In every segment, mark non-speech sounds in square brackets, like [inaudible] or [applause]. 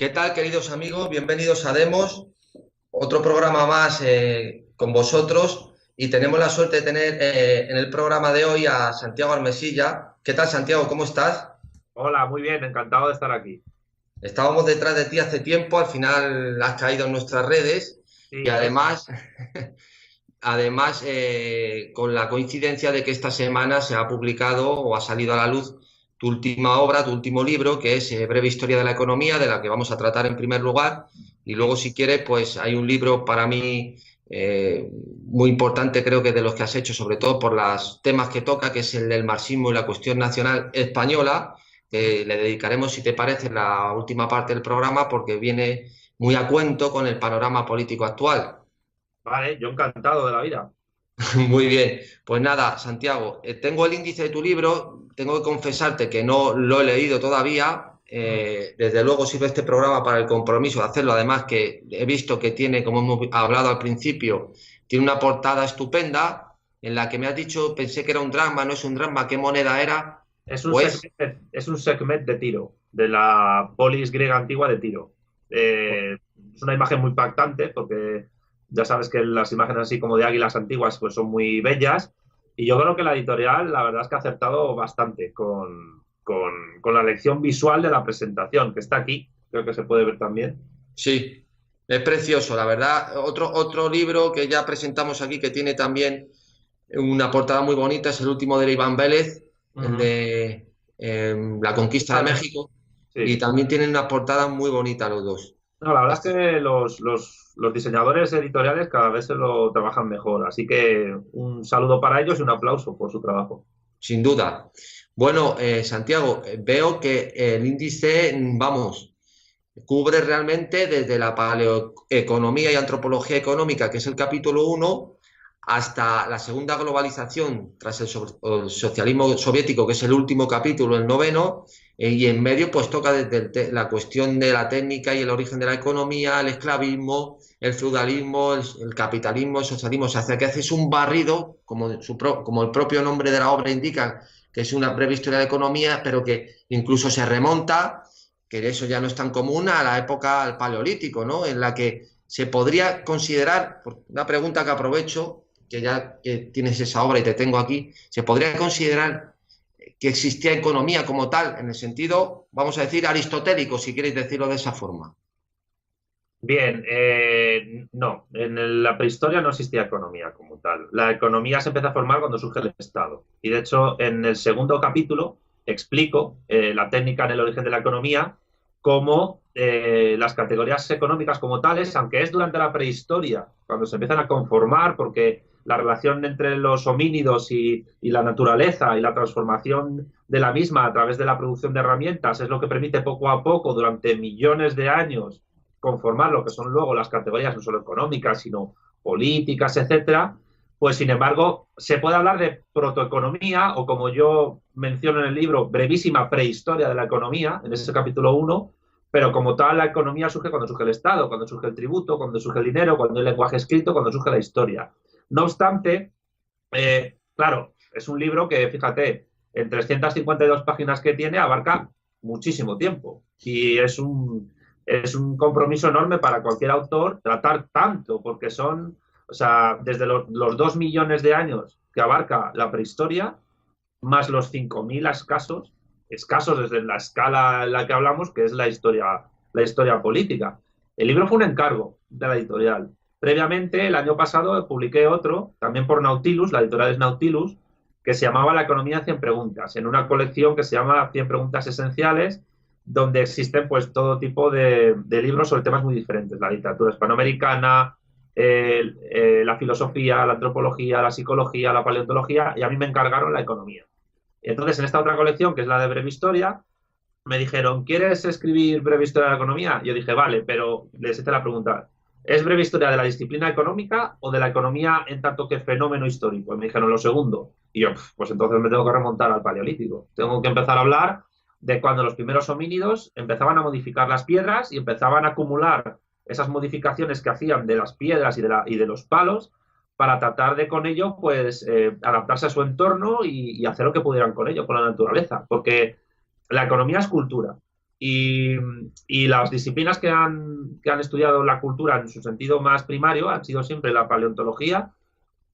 ¿Qué tal, queridos amigos? Bienvenidos a Demos, otro programa más eh, con vosotros y tenemos la suerte de tener eh, en el programa de hoy a Santiago Armesilla. ¿Qué tal, Santiago? ¿Cómo estás? Hola, muy bien, encantado de estar aquí. Estábamos detrás de ti hace tiempo, al final has caído en nuestras redes y además, [laughs] además eh, con la coincidencia de que esta semana se ha publicado o ha salido a la luz tu última obra, tu último libro, que es eh, Breve Historia de la Economía, de la que vamos a tratar en primer lugar. Y luego, si quieres, pues hay un libro para mí eh, muy importante, creo que de los que has hecho, sobre todo por los temas que toca, que es el del marxismo y la cuestión nacional española. le dedicaremos, si te parece, la última parte del programa, porque viene muy a cuento con el panorama político actual. Vale, yo encantado de la vida. [laughs] Muy bien, pues nada, Santiago, eh, tengo el índice de tu libro, tengo que confesarte que no lo he leído todavía. Eh, desde luego sirve este programa para el compromiso de hacerlo. Además que he visto que tiene, como hemos hablado al principio, tiene una portada estupenda en la que me has dicho, pensé que era un drama, no es un drama, ¿qué moneda era? Es un, pues segment, es un segment de tiro, de la polis griega antigua de tiro. Eh, es una imagen muy impactante porque ya sabes que las imágenes así como de águilas antiguas pues son muy bellas y yo creo que la editorial la verdad es que ha acertado bastante con, la lección visual de la presentación, que está aquí, creo que se puede ver también. Sí, es precioso, la verdad. Otro, otro libro que ya presentamos aquí que tiene también una portada muy bonita es el último de Iván Vélez, de em, La Conquista de México. Y también tienen una portada muy bonita los dos. No, la verdad es que los, diseñadores editoriales cada vez se lo trabajan mejor. Así que un saludo para ellos y un aplauso por su trabajo. Sin duda. Bueno, eh, Santiago, eh, veo que el índice, vamos, cubre realmente desde la paleoeconomía y antropología económica, que es el capítulo 1, hasta la segunda globalización tras el, socialismo soviético, que es el último capítulo, el noveno, eh, y en medio pues toca desde la cuestión de la técnica y el origen de la economía, el esclavismo, el feudalismo, el, capitalismo, el socialismo, o sea, que haces un barrido, como, su como el propio nombre de la obra indica, que es una breve historia de economía, pero que incluso se remonta, que eso ya no es tan común, a la época del paleolítico, ¿no? En la que se podría considerar, una pregunta que aprovecho, que ya tienes esa obra y te tengo aquí, ¿se podría considerar que existía economía como tal, en el sentido, vamos a decir, aristotélico, si queréis decirlo de esa forma? Bien, eh, no, en la prehistoria no existía economía como tal. La economía se empieza a formar cuando surge el Estado. Y de hecho, en el segundo capítulo explico eh, la técnica en el origen de la economía, como eh, las categorías económicas como tales, aunque es durante la prehistoria, cuando se empiezan a conformar, porque la relación entre los homínidos y, la naturaleza y la transformación de la misma a través de la producción de herramientas es lo que permite poco a poco, durante millones de años, conformar lo que son luego las categorías no solo económicas, sino políticas, etcétera, pues sin embargo se puede hablar de protoeconomía o como yo menciono en el libro, brevísima prehistoria de la economía, en ese capítulo 1, pero como tal la economía surge cuando surge el Estado, cuando surge el tributo, cuando surge el dinero, cuando hay lenguaje escrito, cuando surge la historia. No obstante, eh, claro, es un libro que, fíjate, en 352 páginas que tiene abarca muchísimo tiempo y es un, es un compromiso enorme para cualquier autor tratar tanto, porque son, o sea, desde los, dos millones de años que abarca la prehistoria, más los 5.000 escasos, escasos desde la escala en la que hablamos, que es la historia, la historia política. El libro fue un encargo de la editorial. Previamente, el año pasado, publiqué otro, también por Nautilus, la editorial es Nautilus, que se llamaba La economía 100 preguntas, en una colección que se llama 100 preguntas esenciales, donde existen pues todo tipo de, libros sobre temas muy diferentes, la literatura hispanoamericana, la filosofía, la antropología, la psicología, la paleontología, y a mí me encargaron la economía. Entonces, en esta otra colección, que es la de breve historia, me dijeron, ¿quieres escribir breve historia de la economía? Yo dije, vale, pero les hice la pregunta, ¿Es breve historia de la disciplina económica o de la economía en tanto que fenómeno histórico? Me dijeron lo segundo. Y yo, pues entonces me tengo que remontar al paleolítico. Tengo que empezar a hablar de cuando los primeros homínidos empezaban a modificar las piedras y empezaban a acumular esas modificaciones que hacían de las piedras y de, la, y de los palos para tratar de con ello, pues, eh, adaptarse a su entorno y hacer lo que pudieran con ello, con la naturaleza. Porque la economía es cultura. Y, las disciplinas que han, que han estudiado la cultura en su sentido más primario han sido siempre la paleontología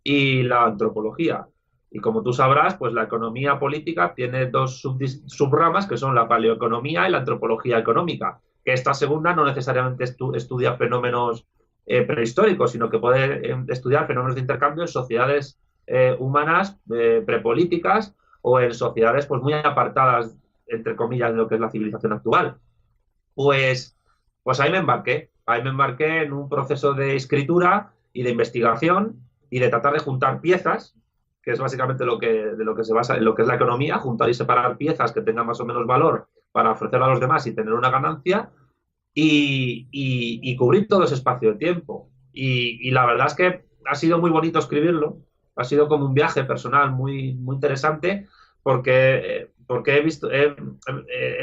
y la antropología. Y como tú sabrás, pues la economía política tiene dos subramas que son la paleoeconomía y la antropología económica, que esta segunda no necesariamente estudia fenómenos eh, prehistóricos, sino que puede eh, estudiar fenómenos de intercambio en sociedades eh, humanas prepolíticas o en sociedades pues muy apartadas, entre comillas, de lo que es la civilización actual. Pues, pues ahí me embarqué, ahí me embarqué en un proceso de escritura y de investigación y de tratar de juntar piezas que es básicamente lo que, de lo que se basa en lo que es la economía, juntar y separar piezas que tengan más o menos valor para ofrecer a los demás y tener una ganancia y, cubrir todo ese espacio de tiempo. Y, la verdad es que ha sido muy bonito escribirlo, ha sido como un viaje personal muy, muy interesante porque, porque he, visto, he,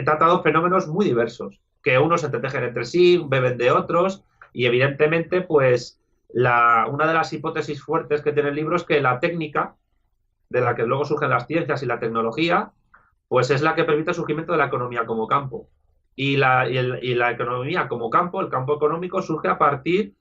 tratado fenómenos muy diversos, que unos se entretejen entre sí, beben de otros y evidentemente pues la, una de las hipótesis fuertes que tiene el libro es que la técnica de la que luego surgen las ciencias y la tecnología, pues es la que permite el surgimiento de la economía como campo. Y la, y, la economía como campo, el campo económico, surge a partir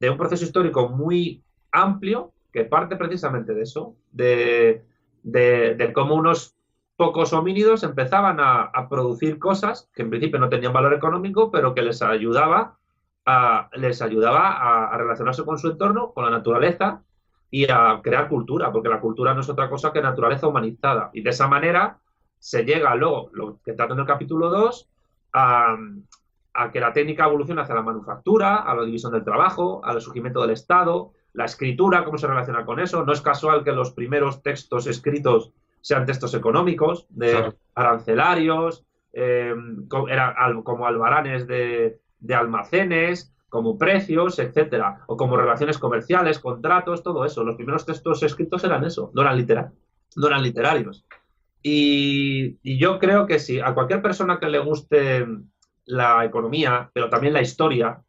de un proceso histórico muy amplio que parte precisamente de eso, de, de, cómo unos pocos homínidos empezaban a, producir cosas que en principio no tenían valor económico, pero que les ayudaba a, les ayudaba a relacionarse con su entorno, con la naturaleza y a crear cultura, porque la cultura no es otra cosa que naturaleza humanizada. Y de esa manera se llega luego, lo que trata en el capítulo 2, a, que la técnica evolucione hacia la manufactura, a la división del trabajo, al surgimiento del Estado, la escritura, cómo se relaciona con eso. No es casual que los primeros textos escritos sean textos económicos, de arancelarios, eh, como, albaranes de, de almacenes, como precios, etcétera, o como relaciones comerciales, contratos, todo eso. Los primeros textos escritos eran eso, no eran, literal, no eran literarios. Y, yo creo que si a cualquier persona que le guste la economía, pero también la historia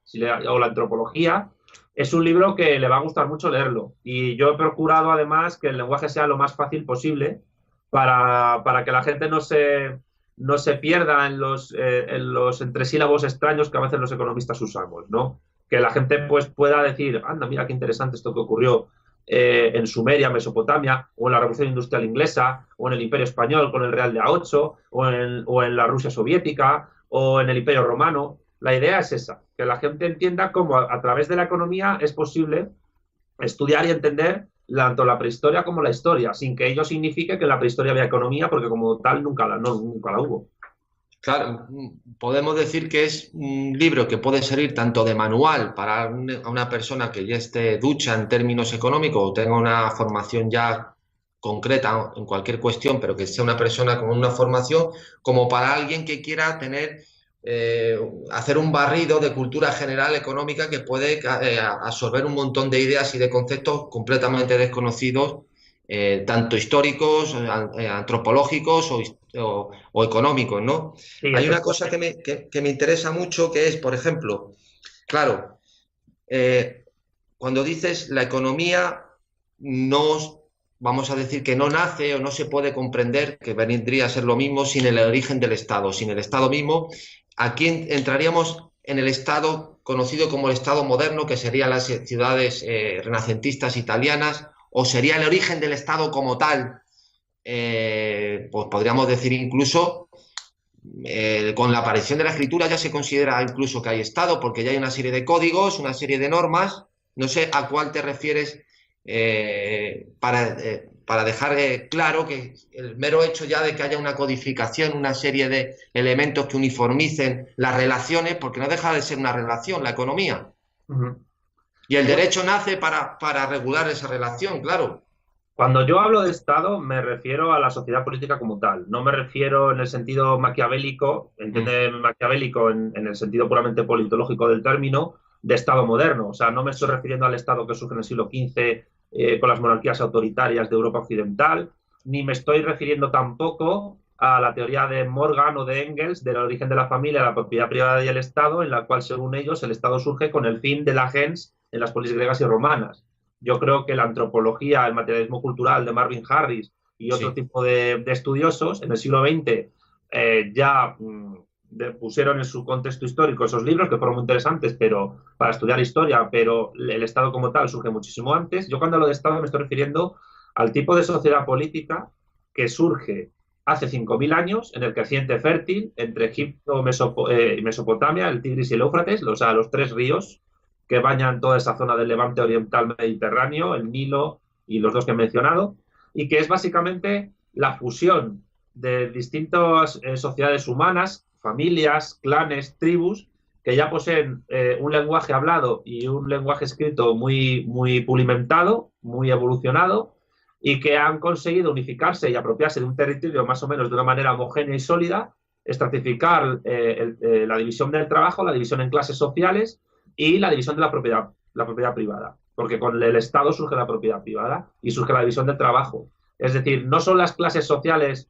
o la antropología, es un libro que le va a gustar mucho leerlo. Y yo he procurado además que el lenguaje sea lo más fácil posible para, para que la gente no se, no se pierda en los, eh, en los entresílabos extraños que a veces los economistas usamos, ¿no? Que la gente pues pueda decir, anda, mira qué interesante esto que ocurrió eh, en Sumeria, Mesopotamia, o en la Revolución Industrial Inglesa, o en el Imperio Español con el Real de A8, o en, o en la Rusia Soviética, o en el Imperio Romano. La idea es esa, que la gente entienda cómo a través de la economía es posible estudiar y entender tanto la prehistoria como la historia, sin que ello signifique que en la prehistoria había economía, porque como tal nunca la, nunca la hubo. Claro, podemos decir que es un libro que puede servir tanto de manual para una persona que ya esté ducha en términos económicos o tenga una formación ya concreta en cualquier cuestión, pero que sea una persona con una formación, como para alguien que quiera tener eh, hacer un barrido de cultura general económica que puede eh, absorber un montón de ideas y de conceptos completamente desconocidos, eh, tanto históricos, antropológicos o, económicos, ¿no? Hay una cosa que me, que me, interesa mucho que es, por ejemplo, claro, cuando dices la economía no vamos a decir que no nace o no se puede comprender, que vendría a ser lo mismo sin el origen del Estado, sin el Estado mismo Aquí entraríamos en el Estado conocido como el Estado moderno, que serían las ciudades eh, renacentistas italianas, o sería el origen del Estado como tal, eh, pues podríamos decir incluso, eh, con la aparición de la escritura ya se considera incluso que hay Estado, porque ya hay una serie de códigos, una serie de normas, no sé a cuál te refieres para para dejar eh, claro que el mero hecho ya de que haya una codificación, una serie de elementos que uniformicen las relaciones, porque no deja de ser una relación la economía. Y el derecho nace para, para regular esa relación, claro. Cuando yo hablo de Estado, me refiero a la sociedad política como tal. No me refiero en el sentido maquiavélico, entiende maquiavélico en, en, el sentido puramente politológico del término, de Estado moderno. O sea, no me estoy refiriendo al Estado que surge en el siglo XV eh, con las monarquías autoritarias de Europa Occidental, ni me estoy refiriendo tampoco a la teoría de Morgan o de Engels del origen de la familia, la propiedad privada y el Estado, en la cual, según ellos, el Estado surge con el fin de la gens en las polis griegas y romanas. Yo creo que la antropología, el materialismo cultural de Marvin Harris y otro tipo de, estudiosos en el siglo XX eh, ya mm, pusieron en su contexto histórico esos libros que fueron muy interesantes pero para estudiar historia, pero el Estado como tal surge muchísimo antes. Yo cuando hablo de Estado me estoy refiriendo al tipo de sociedad política que surge hace 5.000 años en el creciente fértil entre Egipto eh, y Mesopotamia, el Tigris y el Éufrates, o sea, los tres ríos que bañan toda esa zona del levante oriental mediterráneo, el Nilo y los dos que he mencionado, y que es básicamente la fusión de distintas eh, sociedades humanas, familias, clanes, tribus, que ya poseen eh, un lenguaje hablado y un lenguaje escrito muy, muy pulimentado, muy evolucionado, y que han conseguido unificarse y apropiarse de un territorio más o menos de una manera homogénea y sólida, estratificar eh, la división del trabajo, la división en clases sociales y la división de la propiedad, la propiedad privada. Porque con el Estado surge la propiedad privada y surge la división del trabajo. Es decir, no son las clases sociales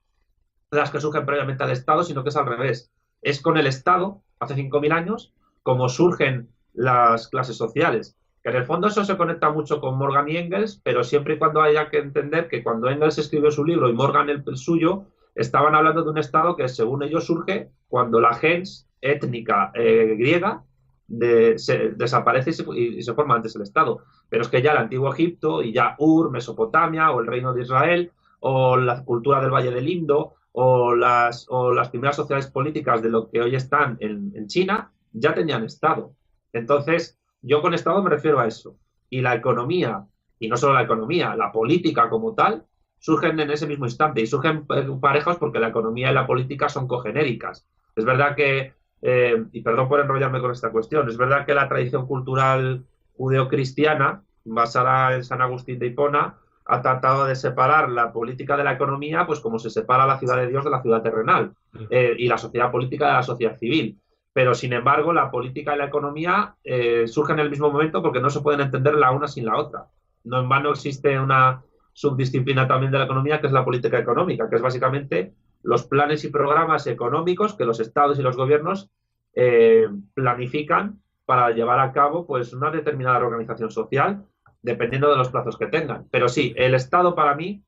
las que surgen previamente al Estado, sino que es al revés. Es con el Estado, hace 5.000 años, como surgen las clases sociales. Que en el fondo eso se conecta mucho con Morgan y Engels, pero siempre y cuando haya que entender que cuando Engels escribió su libro y Morgan el, suyo, estaban hablando de un Estado que según ellos surge cuando la gens étnica eh, griega desaparece y se, forma antes el Estado. Pero es que ya el antiguo Egipto y ya Ur, Mesopotamia o el reino de Israel o la cultura del Valle del Indo o las, o las primeras sociedades políticas de lo que hoy están en, China ya tenían Estado. Entonces, yo con Estado me refiero a eso. Y la economía, y no solo la economía, la política como tal, surgen en ese mismo instante y surgen parejas porque la economía y la política son cogenéricas. Es verdad que eh, y perdón por enrollarme con esta cuestión, es verdad que la tradición cultural judeocristiana, basada en San Agustín de Hipona, ha tratado de separar la política de la economía, pues como se separa la ciudad de Dios de la ciudad terrenal, eh, y la sociedad política de la sociedad civil. Pero, sin embargo, la política y la economía eh, surgen en el mismo momento porque no se pueden entender la una sin la otra. No en vano existe una subdisciplina también de la economía que es la política económica, que es básicamente los planes y programas económicos que los estados y los gobiernos eh, planifican para llevar a cabo pues una determinada organización social dependiendo de los plazos que tengan. Pero sí, el Estado para mí,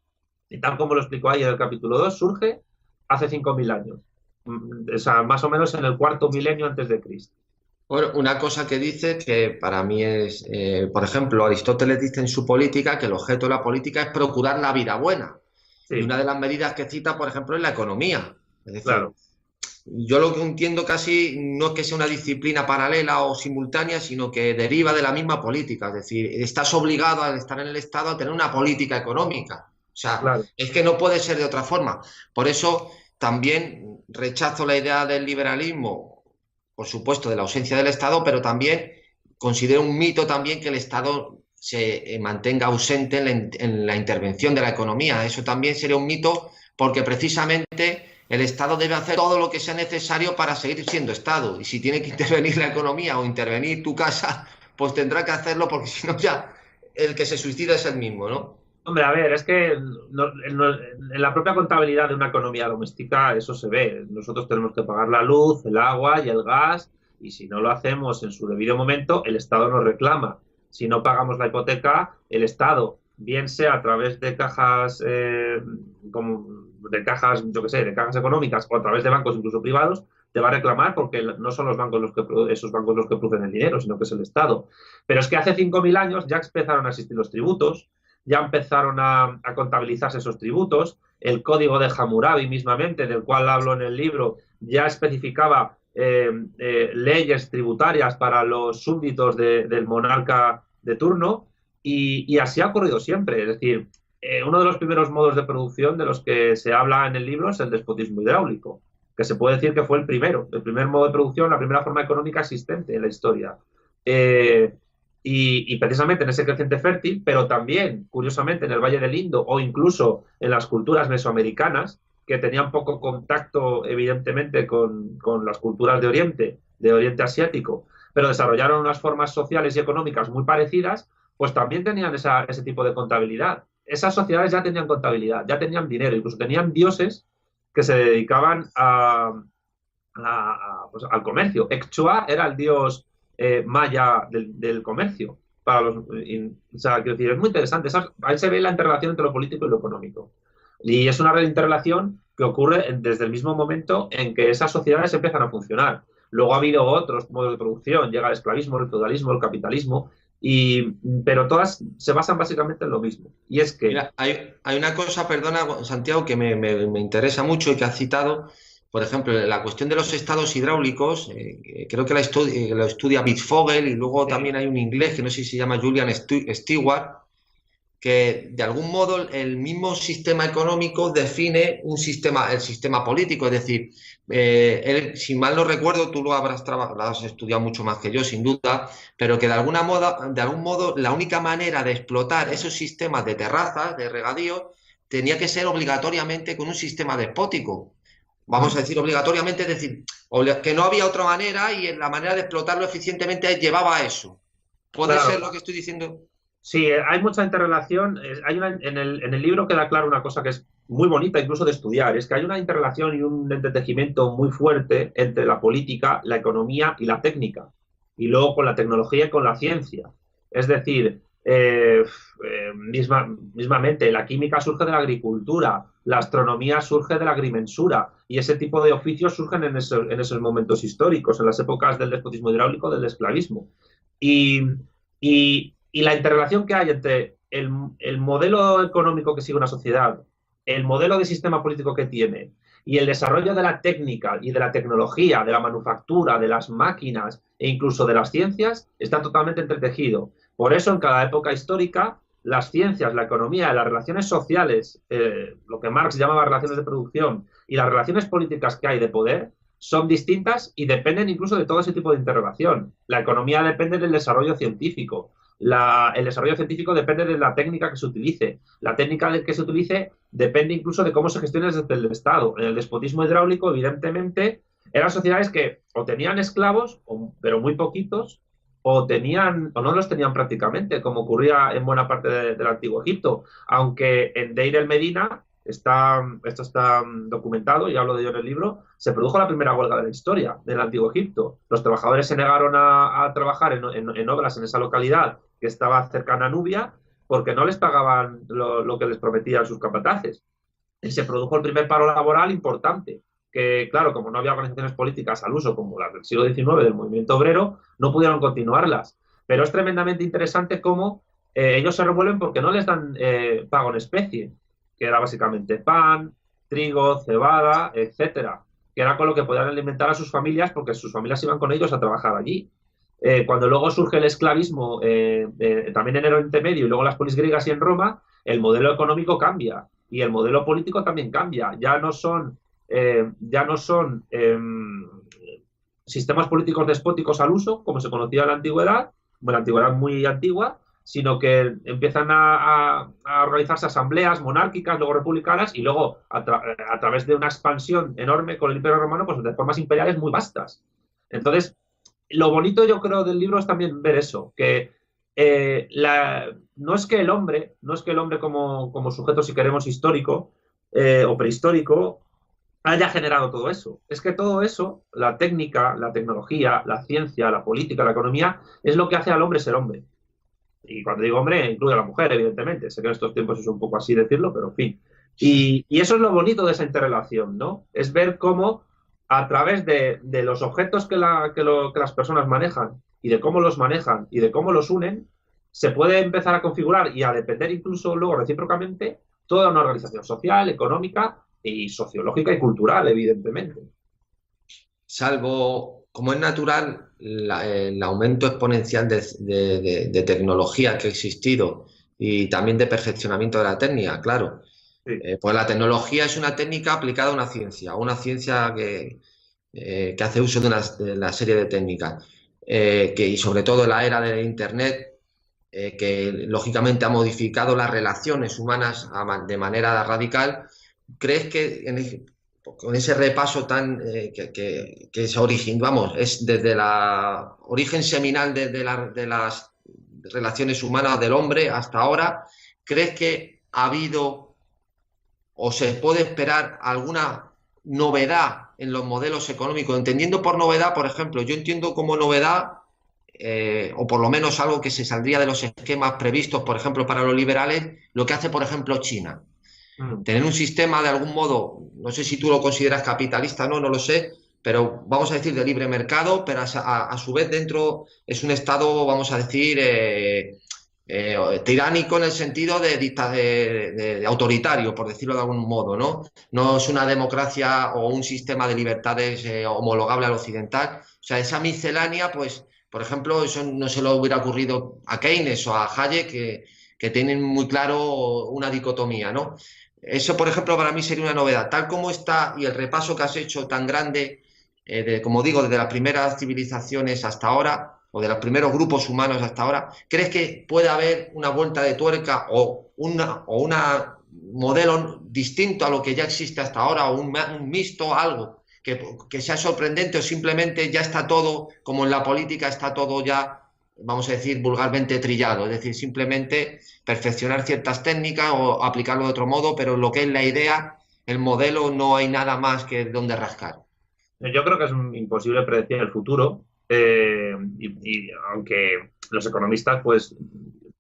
y tal como lo explico ahí en el capítulo 2, surge hace 5.000 años, mm, o sea, más o menos en el cuarto milenio antes de Cristo. Bueno, una cosa que dice que para mí es, eh, por ejemplo, Aristóteles dice en su política que el objeto de la política es procurar la vida buena. Y una de las medidas que cita, por ejemplo, es la economía. Es decir, claro. Yo lo que entiendo casi no es que sea una disciplina paralela o simultánea, sino que deriva de la misma política. Es decir, estás obligado al estar en el Estado a tener una política económica. O sea, es que no puede ser de otra forma. Por eso también rechazo la idea del liberalismo, por supuesto, de la ausencia del Estado, pero también considero un mito también que el Estado se eh, mantenga ausente en la, intervención de la economía. Eso también sería un mito porque precisamente el Estado debe hacer todo lo que sea necesario para seguir siendo Estado. Y si tiene que intervenir la economía o intervenir tu casa, pues tendrá que hacerlo porque si no ya el que se suicida es el mismo, ¿no? Hombre, a ver, es que en la propia contabilidad de una economía doméstica eso se ve. Nosotros tenemos que pagar la luz, el agua y el gas y si no lo hacemos en su debido momento, el Estado nos reclama si no pagamos la hipoteca, el Estado, bien sea a través de cajas, eh, como de cajas, yo qué sé, de cajas económicas o a través de bancos incluso privados, te va a reclamar porque no son los bancos los que esos bancos los que producen el dinero, sino que es el Estado. Pero es que hace 5.000 años ya empezaron a existir los tributos, ya empezaron a, a, contabilizarse esos tributos, el código de Hammurabi mismamente, del cual hablo en el libro, ya especificaba eh, eh, leyes tributarias para los súbditos del monarca de turno y, así ha ocurrido siempre. Es decir, eh, uno de los primeros modos de producción de los que se habla en el libro es el despotismo hidráulico, que se puede decir que fue el primero, el primer modo de producción, la primera forma económica existente en la historia. y, precisamente en ese creciente fértil, pero también, curiosamente, en el Valle del Indo o incluso en las culturas mesoamericanas, que tenían poco contacto, evidentemente, con, las culturas de Oriente, de Oriente Asiático, pero desarrollaron unas formas sociales y económicas muy parecidas, pues también tenían ese tipo de contabilidad. Esas sociedades ya tenían contabilidad, ya tenían dinero, incluso tenían dioses que se dedicaban a, pues, al comercio. Exchua era el dios eh, maya del, comercio. Para los, o sea, es muy interesante. ahí se ve la interrelación entre lo político y lo económico. Y es una interrelación que ocurre desde el mismo momento en que esas sociedades empiezan a funcionar. Luego ha habido otros modos de producción, llega el esclavismo, el feudalismo, el capitalismo, y, pero todas se basan básicamente en lo mismo. Y es que... hay, hay, una cosa, perdona Santiago, que me, me, interesa mucho y que has citado, por ejemplo, la cuestión de los estados hidráulicos, eh, creo que la eh, lo estudia Bitfogel y luego también hay un inglés que no sé si se llama Julian Stewart, que de algún modo el mismo sistema económico define un sistema, el sistema político. Es decir, eh, si mal no recuerdo, tú lo habrás trabajado, lo has estudiado mucho más que yo, sin duda, pero que de alguna moda, de algún modo la única manera de explotar esos sistemas de terrazas, de regadío, tenía que ser obligatoriamente con un sistema despótico. Vamos a decir obligatoriamente, es decir, que no había otra manera y la manera de explotarlo eficientemente llevaba a eso. ¿Puede ser lo que estoy diciendo? Sí, eh, hay mucha interrelación. Hay en, el, en, el, libro queda claro una cosa que es muy bonita incluso de estudiar, es que hay una interrelación y un entretejimiento muy fuerte entre la política, la economía y la técnica, y luego con la tecnología y con la ciencia. Es decir, eh, eh, misma, mismamente, la química surge de la agricultura, la astronomía surge de la agrimensura, y ese tipo de oficios surgen en, en esos momentos históricos, en las épocas del despotismo hidráulico, del esclavismo. Y, y y la interrelación que hay entre el, modelo económico que sigue una sociedad, el modelo de sistema político que tiene y el desarrollo de la técnica y de la tecnología, de la manufactura, de las máquinas e incluso de las ciencias está totalmente entretejido. Por eso en cada época histórica las ciencias, la economía, las relaciones sociales, eh, lo que Marx llamaba relaciones de producción y las relaciones políticas que hay de poder son distintas y dependen incluso de todo ese tipo de interrelación. La economía depende del desarrollo científico, el desarrollo científico depende de la técnica que se utilice. La técnica que se utilice depende incluso de cómo se gestione desde el Estado. En el despotismo hidráulico, evidentemente, eran sociedades que o tenían esclavos, pero muy poquitos, o tenían o no los tenían prácticamente, como ocurría en buena parte del antiguo Egipto. Aunque en Deir el Medina, está, esto está documentado y hablo de ello en el libro, se produjo la primera huelga de la historia del antiguo Egipto. Los trabajadores se negaron a, trabajar en obras en esa localidad que estaba cercana a Nubia, porque no les pagaban lo, que les prometían sus capataces. Y se produjo el primer paro laboral importante, que claro, como no había organizaciones políticas al uso como las del siglo XIX del movimiento obrero, no pudieron continuarlas. Pero es tremendamente interesante cómo eh, ellos se revuelven porque no les dan eh, pago en especie, que era básicamente pan, trigo, cebada, etcétera, que era con lo que podían alimentar a sus familias porque sus familias iban con ellos a trabajar allí. Eh, cuando luego surge el esclavismo, eh, eh, también en el Oriente Medio y luego las polis griegas y en Roma, el modelo económico cambia y el modelo político también cambia. Ya no son, ya no son em, sistemas políticos despóticos al uso, como se conocía en la antigüedad, bueno, la antigüedad muy antigua, sino que empiezan a, organizarse asambleas monárquicas, luego republicanas, y luego a, a, través de una expansión enorme con el Imperio Romano, pues de formas imperiales muy vastas. Entonces, lo bonito yo creo del libro es también ver eso, que eh, no es que el hombre, no es que el hombre como, sujeto, si queremos, histórico eh, o prehistórico, haya generado todo eso. Es que todo eso, la técnica, la tecnología, la ciencia, la política, la economía, es lo que hace al hombre ser hombre. Y cuando digo hombre, incluye a la mujer, evidentemente. Sé que en estos tiempos es un poco así decirlo, pero en fin. Y, y eso es lo bonito de esa interrelación, ¿no? Es ver cómo a través de, los objetos que, las personas manejan y de cómo los manejan y de cómo los unen, se puede empezar a configurar y a depender incluso luego recíprocamente toda una organización social, económica y sociológica y cultural, evidentemente. Salvo, como es natural, el aumento exponencial de, tecnología que ha existido y también de perfeccionamiento de la técnica, claro. Eh, pues la tecnología es una técnica aplicada a una ciencia, una ciencia que, eh, que hace uso de una, serie de técnicas, eh, que, y sobre todo en la era de Internet, que lógicamente ha modificado las relaciones humanas de manera radical. ¿Crees que con ese repaso tan que, que, es origen, vamos, es desde la origen seminal de, de las relaciones humanas del hombre hasta ahora, ¿crees que ha habido o se puede esperar alguna novedad en los modelos económicos? Entendiendo por novedad, por ejemplo, yo entiendo como novedad, eh, o por lo menos algo que se saldría de los esquemas previstos, por ejemplo, para los liberales, lo que hace, por ejemplo, China. Mm. tener un sistema de algún modo, no sé si tú lo consideras capitalista, no, no lo sé, pero vamos a decir de libre mercado, pero a, su vez dentro es un Estado, vamos a decir, eh, eh, tiránico en el sentido de, de, autoritario, por decirlo de algún modo, ¿no? No es una democracia o un sistema de libertades eh, homologable al occidental. O sea, esa miscelánea, pues, por ejemplo, eso no se lo hubiera ocurrido a Keynes o a Hayek, que, que tienen muy claro una dicotomía, ¿no? Eso, por ejemplo, para mí sería una novedad. Tal como está y el repaso que has hecho tan grande, eh, como digo, desde las primeras civilizaciones hasta ahora, o de los primeros grupos humanos hasta ahora, ¿crees que puede haber una vuelta de tuerca o una, o una modelo distinto a lo que ya existe hasta ahora, o un, mixto, algo que, sea sorprendente o simplemente ya está todo, como en la política está todo ya, vamos a decir vulgarmente trillado, es decir, simplemente perfeccionar ciertas técnicas o aplicarlo de otro modo, pero lo que es la idea, el modelo, no hay nada más que donde rascar. Yo creo que es imposible predecir el futuro, eh, y, aunque los economistas pues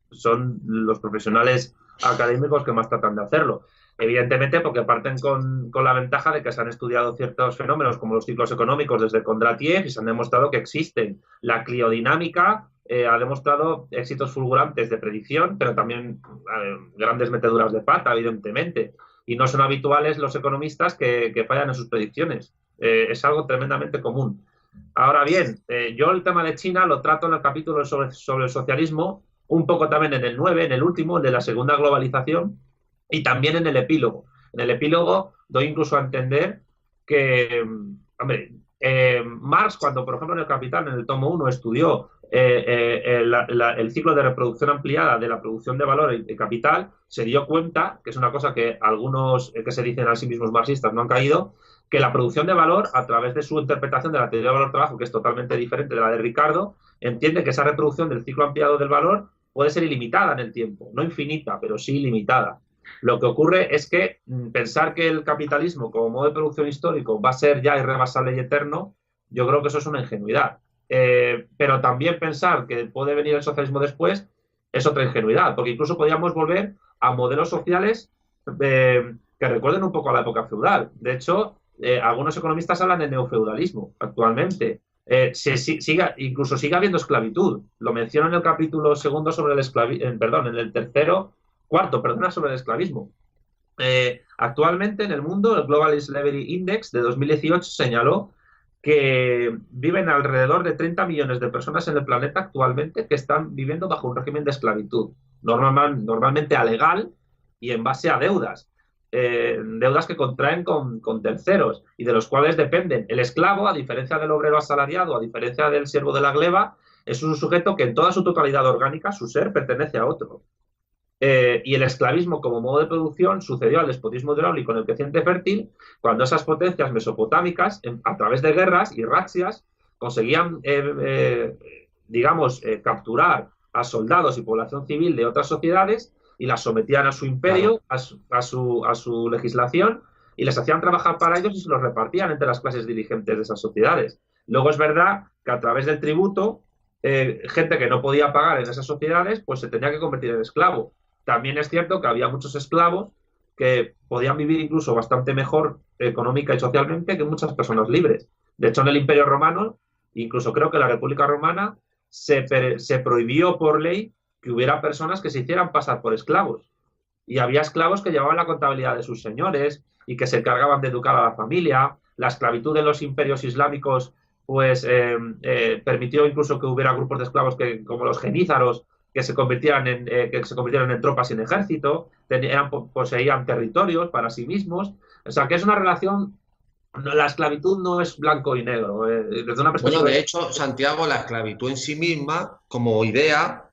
son los profesionales académicos que más tratan de hacerlo. Evidentemente porque parten con, la ventaja de que se han estudiado ciertos fenómenos como los ciclos económicos desde Kondratiev y se han demostrado que existen. La cliodinámica eh, ha demostrado éxitos fulgurantes de predicción, pero también eh, grandes meteduras de pata, evidentemente. Y no son habituales los economistas que, fallan en sus predicciones. es algo tremendamente común. Ahora bien, eh, yo el tema de China lo trato en el capítulo sobre, el socialismo, un poco también en el 9, en el último, el de la segunda globalización, y también en el epílogo. En el epílogo doy incluso a entender que, hombre, eh, Marx, cuando por ejemplo en el Capital, en el tomo 1, estudió eh, el, ciclo de reproducción ampliada de la producción de valor y capital, se dio cuenta, que es una cosa que algunos que se dicen a sí mismos marxistas no han caído, que la producción de valor, a través de su interpretación de la teoría de valor-trabajo, que es totalmente diferente de la de Ricardo, entiende que esa reproducción del ciclo ampliado del valor puede ser ilimitada en el tiempo, no infinita, pero sí limitada. Lo que ocurre es que mm, pensar que el capitalismo como modo de producción histórico va a ser ya irrebasable y eterno, yo creo que eso es una ingenuidad. Eh, pero también pensar que puede venir el socialismo después es otra ingenuidad, porque incluso podríamos volver a modelos sociales eh, que recuerden un poco a la época feudal. De hecho, eh, algunos economistas hablan de neofeudalismo actualmente. Se, siga, incluso sigue habiendo esclavitud. Lo menciono en el capítulo segundo sobre el esclavismo, perdón, en el tercero, cuarto, perdona, sobre el esclavismo. Actualmente en el mundo, el Global Slavery Index de 2018 señaló que viven alrededor de 30 millones de personas en el planeta actualmente que están viviendo bajo un régimen de esclavitud, normal, normalmente alegal y en base a deudas. Eh, deudas que contraen con, terceros y de los cuales dependen. El esclavo, a diferencia del obrero asalariado, a diferencia del siervo de la gleba, es un sujeto que en toda su totalidad orgánica, su ser, pertenece a otro. Eh, y el esclavismo como modo de producción sucedió al despotismo hidráulico en el creciente fértil, cuando esas potencias mesopotámicas, a través de guerras y razzias, conseguían, eh, digamos, capturar a soldados y población civil de otras sociedades y las sometían a su imperio, a, su, a, su, legislación, y les hacían trabajar para ellos y se los repartían entre las clases dirigentes de esas sociedades. Luego es verdad que a través del tributo, eh, gente que no podía pagar en esas sociedades, pues se tenía que convertir en esclavo. También es cierto que había muchos esclavos que podían vivir incluso bastante mejor económica y socialmente que muchas personas libres. De hecho, en el Imperio Romano, incluso creo que en la República Romana, se, se prohibió por ley que hubiera personas que se hicieran pasar por esclavos. Y había esclavos que llevaban la contabilidad de sus señores y que se encargaban de educar a la familia. La esclavitud de los imperios islámicos pues eh, eh, permitió incluso que hubiera grupos de esclavos que, como los genízaros que se convirtieran en, eh, que se convirtieran en tropas sin ejército, tenían, poseían territorios para sí mismos. O sea, que es una relación la esclavitud no es blanco y negro. desde una perspectiva... Bueno, de hecho, Santiago, la esclavitud en sí misma, como idea,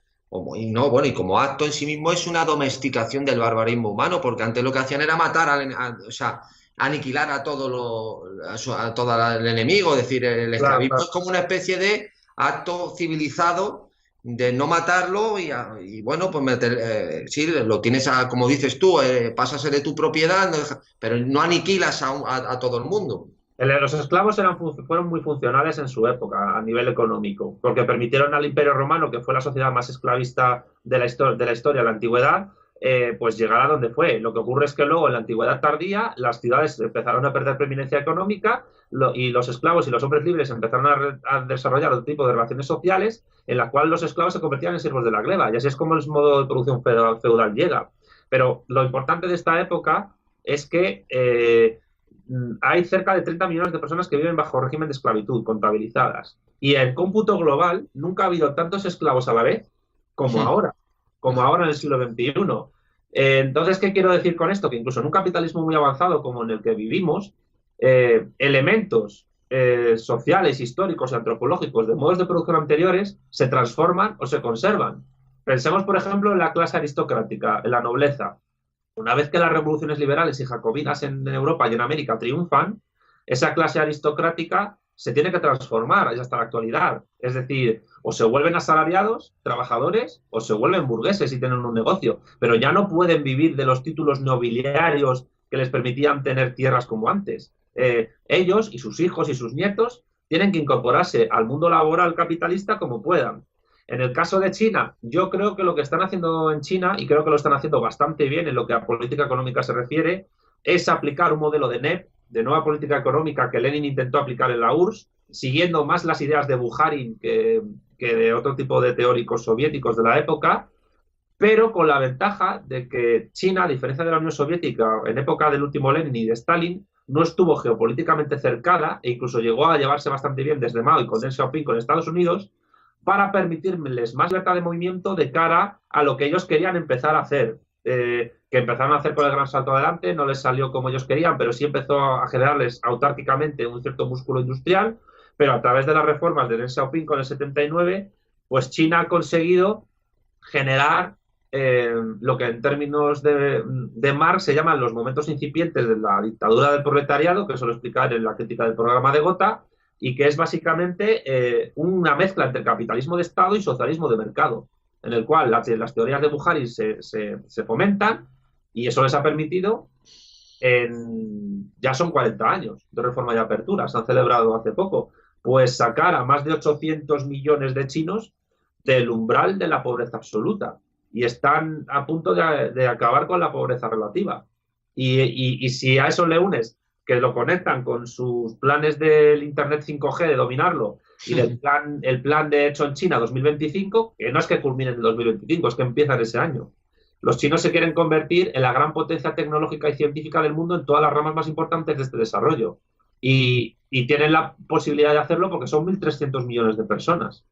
y no, bueno, y como acto en sí mismo es una domesticación del barbarismo humano, porque antes lo que hacían era matar, o sea, aniquilar a todo lo, a, todo el enemigo, es decir, el esclavismo es como una especie de acto civilizado de no matarlo y, bueno, pues meter, eh, sí, lo tienes a, como dices tú, eh, pasas de tu propiedad, pero no aniquilas a todo el mundo. Los esclavos eran, fueron muy funcionales en su época a nivel económico, porque permitieron al Imperio Romano, que fue la sociedad más esclavista de la, de la historia de la antigüedad, eh, pues llegar a donde fue. Lo que ocurre es que luego en la antigüedad tardía las ciudades empezaron a perder preeminencia económica y los esclavos y los hombres libres empezaron a, desarrollar otro tipo de relaciones sociales en las cuales los esclavos se convertían en siervos de la gleba y así es como el modo de producción feudal llega. Pero lo importante de esta época es que eh, hay cerca de 30 millones de personas que viven bajo régimen de esclavitud contabilizadas y en cómputo global nunca ha habido tantos esclavos a la vez como ahora como ahora en el siglo XXI. Eh, entonces, ¿qué quiero decir con esto? Que incluso en un capitalismo muy avanzado como en el que vivimos, eh, elementos eh, sociales, históricos y antropológicos de modos de producción anteriores se transforman o se conservan. Pensemos, por ejemplo, en la clase aristocrática, en la nobleza. Una vez que las revoluciones liberales y jacobinas en Europa y en América triunfan, esa clase aristocrática se tiene que transformar hasta la actualidad. Es decir, o se vuelven asalariados, trabajadores, o se vuelven burgueses y tienen un negocio, pero ya no pueden vivir de los títulos nobiliarios que les permitían tener tierras como antes. Eh, ellos y sus hijos y sus nietos tienen que incorporarse al mundo laboral capitalista como puedan. En el caso de China, yo creo que lo que están haciendo en China, y creo que lo están haciendo bastante bien en lo que a política económica se refiere, es aplicar un modelo de NEP, de nueva política económica que Lenin intentó aplicar en la URSS, siguiendo más las ideas de Bukharin que, de otro tipo de teóricos soviéticos de la época, pero con la ventaja de que China, a diferencia de la Unión Soviética en época del último Lenin y de Stalin, no estuvo geopolíticamente cercada e incluso llegó a llevarse bastante bien desde Mao y con Deng Xiaoping con Estados Unidos para permitirles más libertad de movimiento de cara a lo que ellos querían empezar a hacer. Eh, que empezaron a hacer con el gran salto adelante, no les salió como ellos querían, pero sí empezó a generarles autárquicamente un cierto músculo industrial, pero a través de las reformas de Deng Xiaoping con el 79, pues China ha conseguido generar eh, lo que en términos de, Marx se llaman los momentos incipientes de la dictadura del proletariado, que suelo explicar en la crítica del programa de Gotha, y que es básicamente eh, una mezcla entre capitalismo de Estado y socialismo de mercado, en el cual las, teorías de Bujari se, fomentan y eso les ha permitido, en, ya son 40 años de reforma y apertura, se han celebrado hace poco, pues sacar a más de 800 millones de chinos del umbral de la pobreza absoluta y están a punto de, acabar con la pobreza relativa. Y, si a eso le unes que lo conectan con sus planes del Internet 5G de dominarlo y del plan, el plan de hecho en China 2025, que no es que culmine en el 2025, es que empieza en ese año. Los chinos se quieren convertir en la gran potencia tecnológica y científica del mundo en todas las ramas más importantes de este desarrollo. Y, tienen la posibilidad de hacerlo porque son 1.300 millones de personas.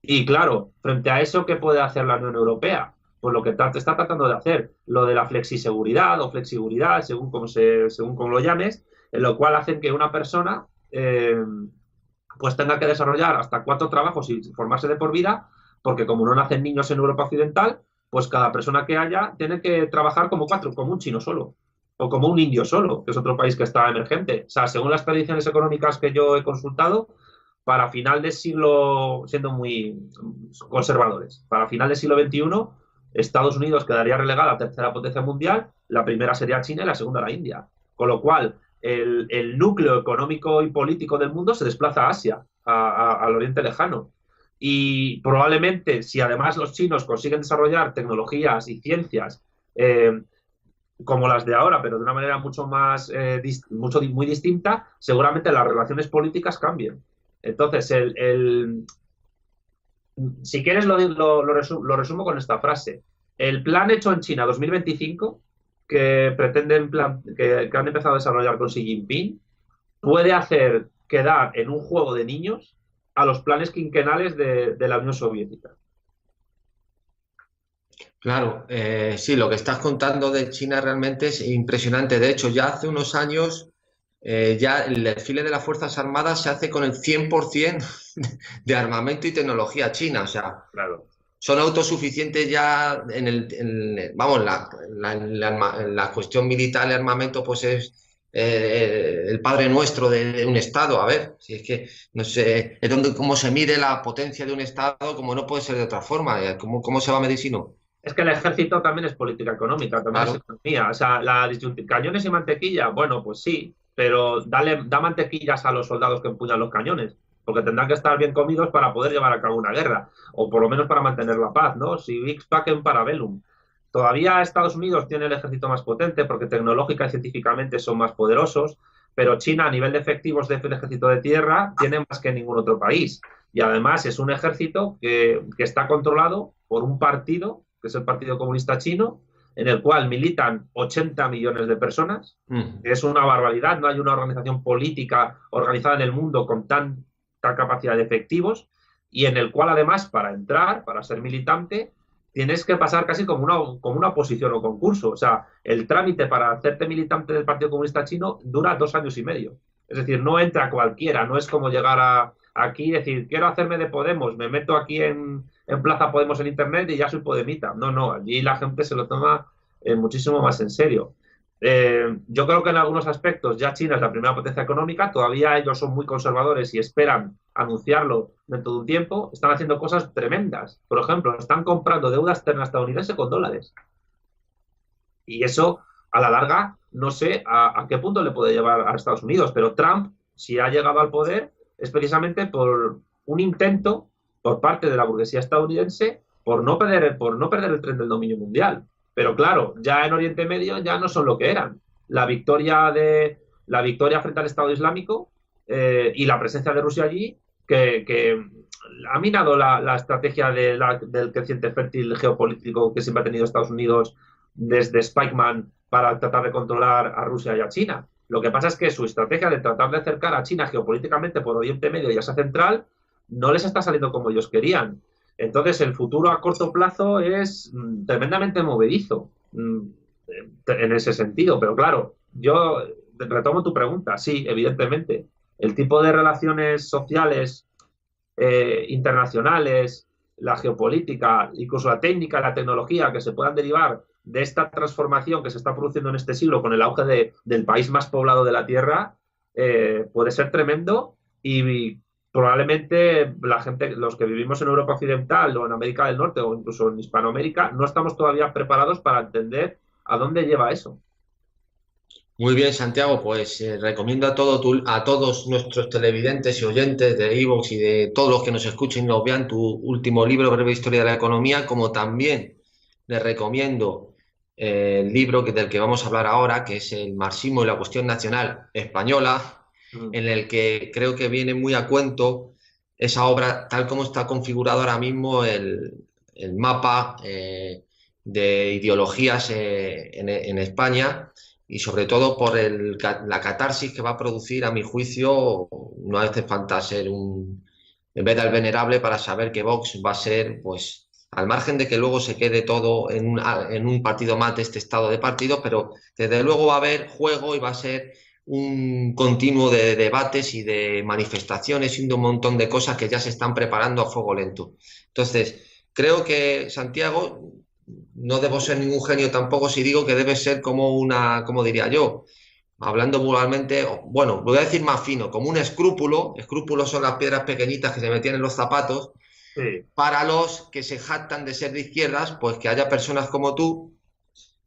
Y claro, frente a eso, ¿qué puede hacer la Unión Europea? Pues lo que está, tratando de hacer, lo de la flexiseguridad o flexibilidad, según como, se, según como lo llames, en lo cual hacen que una persona eh, pues tenga que desarrollar hasta cuatro trabajos y formarse de por vida, porque como no nacen niños en Europa Occidental, pues cada persona que haya tiene que trabajar como cuatro, como un chino solo, o como un indio solo, que es otro país que está emergente. O sea, según las predicciones económicas que yo he consultado, para final del siglo, siendo muy conservadores, para final del siglo XXI, Estados Unidos quedaría relegada a tercera potencia mundial, la primera sería China y la segunda la India. Con lo cual, el, núcleo económico y político del mundo se desplaza a Asia, al Oriente Lejano. Y probablemente, si además los chinos consiguen desarrollar tecnologías y ciencias eh, como las de ahora, pero de una manera mucho más, eh, mucho, muy distinta, seguramente las relaciones políticas cambien. Entonces, el, si quieres lo, lo, lo, resumo, con esta frase. El plan hecho en China 2025, que pretenden que, que han empezado a desarrollar con Xi Jinping, puede hacer quedar en un juego de niños a los planes quinquenales de, la Unión Soviética. Claro, eh, sí, lo que estás contando de China realmente es impresionante. De hecho, ya hace unos años, eh, ya el desfile de las Fuerzas Armadas se hace con el 100% de armamento y tecnología china. O sea, claro. Son autosuficientes ya en el, vamos, la, la, cuestión militar, el armamento, pues es eh, el Padre Nuestro de, un Estado. A ver, si es que no sé, es donde cómo se mide la potencia de un Estado, como no puede ser de otra forma. Eh, ¿Cómo, cómo se va a medir si no? Es que el ejército también es política económica, también es economía. O sea, la cañones y mantequilla, bueno, pues sí, pero dale, da mantequillas a los soldados que empuñan los cañones, porque tendrán que estar bien comidos para poder llevar a cabo una guerra, o por lo menos para mantener la paz, ¿no? Si Vix pacem para velum. todavía Estados Unidos tiene el ejército más potente porque tecnológica y científicamente son más poderosos, pero China a nivel de efectivos de ejército de tierra tiene más que ningún otro país. Y además es un ejército que, que está controlado por un partido, que es el Partido Comunista Chino, en el cual militan 80 millones de personas. Mm. Es una barbaridad, no hay una organización política organizada en el mundo con tanta capacidad de efectivos y en el cual además para entrar, para ser militante, tienes que pasar casi como una, como una oposición o concurso. O sea, el trámite para hacerte militante del Partido Comunista Chino dura dos años y medio. Es decir, no entra cualquiera, no es como llegar a, aquí y decir, quiero hacerme de Podemos, me meto aquí en, en Plaza Podemos en Internet y ya soy Podemita. No, no, allí la gente se lo toma eh, muchísimo más en serio. Eh, yo creo que en algunos aspectos ya China es la primera potencia económica, todavía ellos son muy conservadores y esperan anunciarlo dentro de un tiempo, están haciendo cosas tremendas. Por ejemplo, están comprando deuda externa estadounidense con dólares. Y eso, a la larga, no sé a, qué punto le puede llevar a Estados Unidos, pero Trump, si ha llegado al poder, es precisamente por un intento por parte de la burguesía estadounidense por no perder, por no perder el tren del dominio mundial. Pero claro, ya en Oriente Medio ya no son lo que eran. La victoria de la victoria frente al Estado Islámico eh, y la presencia de Rusia allí, que, ha minado la, estrategia del creciente fértil geopolítico que siempre ha tenido Estados Unidos desde Spikeman para tratar de controlar a Rusia y a China. Lo que pasa es que su estrategia de tratar de acercar a China geopolíticamente por Oriente Medio y Asia Central no les está saliendo como ellos querían. Entonces, el futuro a corto plazo es mm, tremendamente movedizo mm, en ese sentido. Pero claro, yo retomo tu pregunta. Sí, evidentemente. El tipo de relaciones sociales eh, internacionales, la geopolítica, incluso la técnica, la tecnología que se puedan derivar de esta transformación que se está produciendo en este siglo con el auge del país más poblado de la Tierra, eh, puede ser tremendo y probablemente la gente, los que vivimos en Europa Occidental o en América del Norte o incluso en Hispanoamérica, no estamos todavía preparados para entender a dónde lleva eso. Muy bien, Santiago, pues eh, recomiendo a, todo a todos nuestros televidentes y oyentes de Evox y de todos los que nos escuchen y nos vean tu último libro, Breve Historia de la Economía, como también les recomiendo eh, el libro que, del que vamos a hablar ahora, que es El marxismo y la cuestión nacional española. En el que creo que viene muy a cuento esa obra tal como está configurado ahora mismo el, mapa eh, de ideologías eh, en, España y sobre todo por la catarsis que va a producir, a mi juicio, no hace falta ser un en vez del venerable para saber que Vox va a ser, pues, al margen de que luego se quede todo en un, en un partido más de este estado de partidos, pero desde luego va a haber juego y va a ser un continuo de debates y de manifestaciones y un montón de cosas que ya se están preparando a fuego lento. Entonces, creo que Santiago, no debo ser ningún genio tampoco si digo que debe ser como una, como diría yo, hablando vulgarmente, bueno, voy a decir más fino, como un escrúpulo, escrúpulos son las piedras pequeñitas que se metían en los zapatos, para los que se jactan de ser de izquierdas, pues que haya personas como tú,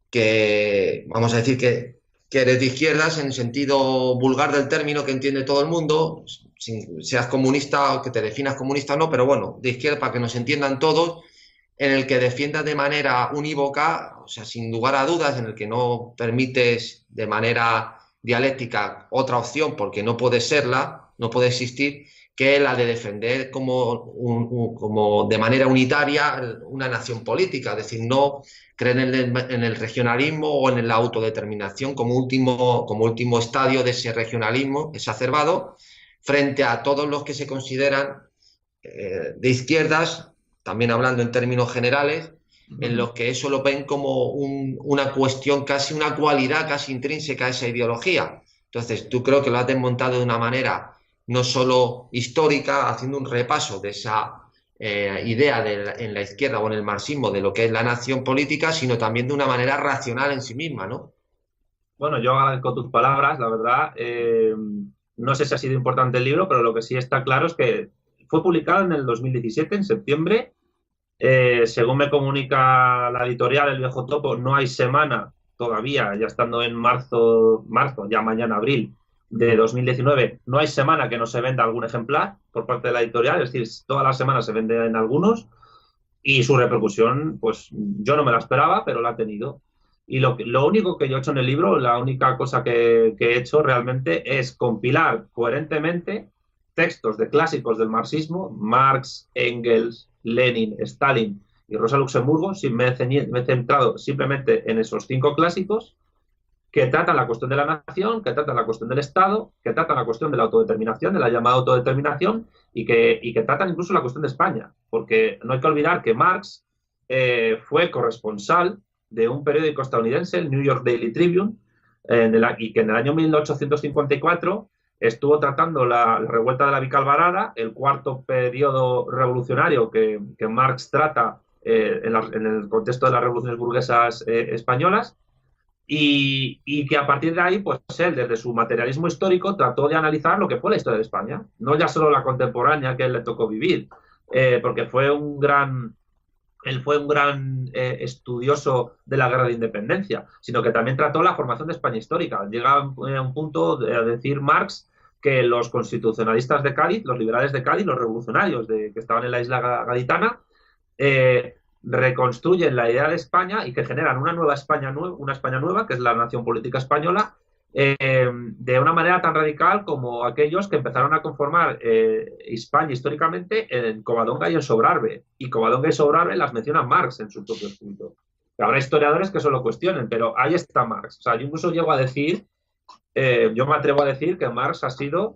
que vamos a decir que que eres de izquierdas en el sentido vulgar del término que entiende todo el mundo, seas comunista o que te definas comunista o no, pero bueno, de izquierda para que nos entiendan todos, en el que defiendas de manera unívoca, o sea, sin lugar a dudas, en el que no permites de manera dialéctica otra opción porque no puede serla, no puede existir, que la de defender como, como de manera unitaria una nación política, es decir, no creer en el, regionalismo o en la autodeterminación como último, como último estadio de ese regionalismo exacerbado frente a todos los que se consideran eh, de izquierdas, también hablando en términos generales, en los que eso lo ven como una cuestión, casi una cualidad casi intrínseca a esa ideología. Entonces, tú creo que lo has desmontado de una manera no solo histórica, haciendo un repaso de esa eh, idea en la izquierda o en el marxismo de lo que es la nación política, sino también de una manera racional en sí misma, ¿no? Bueno, yo agradezco tus palabras, la verdad. Eh, no sé si ha sido importante el libro, pero lo que sí está claro es que fue publicado en el 2017, en septiembre. Eh, según me comunica la editorial El Viejo Topo, no hay semana todavía, ya estando en marzo, marzo, ya mañana abril, de 2019, no hay semana que no se venda algún ejemplar por parte de la editorial, es decir, todas las semanas se venden algunos. Y su repercusión, pues yo no me la esperaba, pero la ha tenido. Y lo, lo único que yo he hecho en el libro, la única cosa que, que he hecho realmente es compilar coherentemente textos de clásicos del marxismo, Marx, Engels, Lenin, Stalin y Rosa Luxemburgo, si me he centrado simplemente en esos cinco clásicos, que tratan la cuestión de la nación, que tratan la cuestión del Estado, que tratan la cuestión de la autodeterminación, de la llamada autodeterminación, y que, y que tratan incluso la cuestión de España. Porque no hay que olvidar que Marx eh, fue corresponsal de un periódico estadounidense, el New York Daily Tribune, en el, y que en el año 1854 estuvo tratando la, revuelta de la Vicalvarada, el cuarto periodo revolucionario que, Marx trata eh, en, el contexto de las revoluciones burguesas eh, españolas, y, que a partir de ahí, pues él, desde su materialismo histórico, trató de analizar lo que fue la historia de España, no ya solo la contemporánea que él le tocó vivir, eh, porque fue un gran, él fue un gran eh, estudioso de la guerra de independencia, sino que también trató la formación de España histórica. Llega a un punto de decir Marx que los constitucionalistas de Cádiz, los liberales de Cádiz, los revolucionarios de, que estaban en la isla gaditana, eh, reconstruyen la idea de España y que generan una nueva España, una España nueva, que es la nación política española, eh, de una manera tan radical como aquellos que empezaron a conformar eh, España históricamente en Covadonga y en Sobrarbe. Y Covadonga y Sobrarbe las menciona Marx en su propio escrito. Habrá historiadores que eso lo cuestionen, pero ahí está Marx. O sea, yo incluso llego a decir, eh, yo me atrevo a decir que Marx ha sido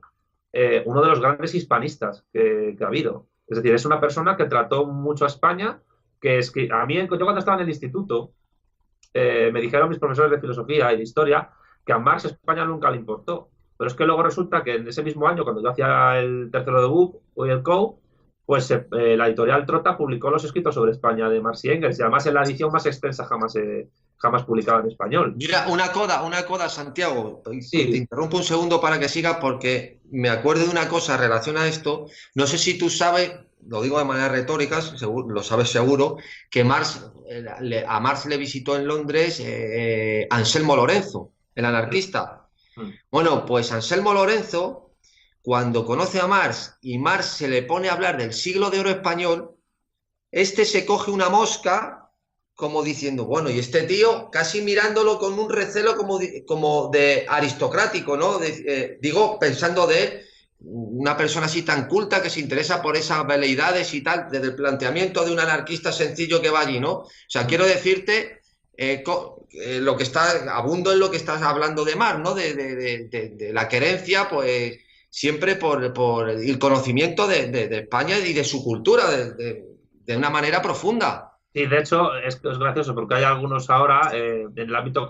uno de los grandes hispanistas que, que ha habido. Es decir, es una persona que trató mucho a España que es que a mí, yo cuando estaba en el instituto, eh, me dijeron mis profesores de filosofía y de historia que a Marx España nunca le importó. Pero es que luego resulta que en ese mismo año, cuando yo hacía el tercero de BUP o el COU, pues eh, la editorial Trota publicó los escritos sobre España de Marx y Engels, y además en la edición más extensa jamás, jamás publicada en español. Mira, una coda, una coda, Santiago. Sí. Te interrumpo un segundo para que siga, porque me acuerdo de una cosa en relación a esto. No sé si tú sabes lo digo de manera retórica, lo sabes seguro, que Marx, eh, a Marx le visitó en Londres eh, Anselmo Lorenzo, el anarquista. Mm. Bueno, pues Anselmo Lorenzo, cuando conoce a Marx y Marx se le pone a hablar del siglo de oro español, este se coge una mosca como diciendo, bueno, y este tío casi mirándolo con un recelo como de, como de aristocrático, ¿no? Eh, digo, pensando de una persona así tan culta que se interesa por esas veleidades y tal, desde el planteamiento de un anarquista sencillo que va allí, ¿no? O sea, quiero decirte eh, eh, lo que está, abundo en lo que estás hablando de Mar, ¿no? De, la querencia, pues siempre por, el conocimiento de, España y de su cultura de, una manera profunda. Sí, de hecho es, es gracioso porque hay algunos ahora eh, en el ámbito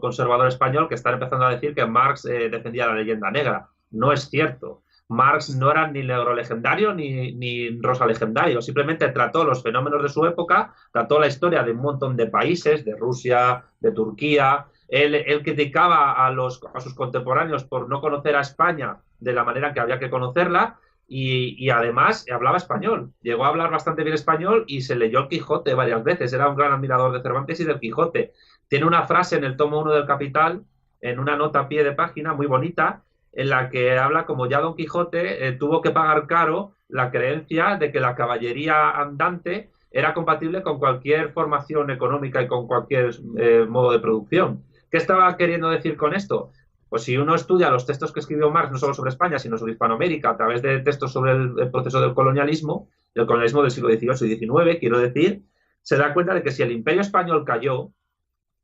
conservador español que están empezando a decir que Marx defendía la leyenda negra no es cierto. Marx no era ni negro legendario ni, ni, rosa legendario, simplemente trató los fenómenos de su época, trató la historia de un montón de países, de Rusia, de Turquía. Él, criticaba a, los, a sus contemporáneos por no conocer a España de la manera que había que conocerla y, y, además hablaba español. Llegó a hablar bastante bien español y se leyó el Quijote varias veces. Era un gran admirador de Cervantes y del Quijote. Tiene una frase en el tomo 1 del Capital, en una nota a pie de página muy bonita, en la que habla como ya Don Quijote eh, tuvo que pagar caro la creencia de que la caballería andante era compatible con cualquier formación económica y con cualquier eh, modo de producción. ¿Qué estaba queriendo decir con esto? Pues si uno estudia los textos que escribió Marx, no solo sobre España, sino sobre Hispanoamérica, a través de textos sobre el, proceso del colonialismo, el colonialismo del siglo XVIII y XIX, quiero decir, se da cuenta de que si el imperio español cayó,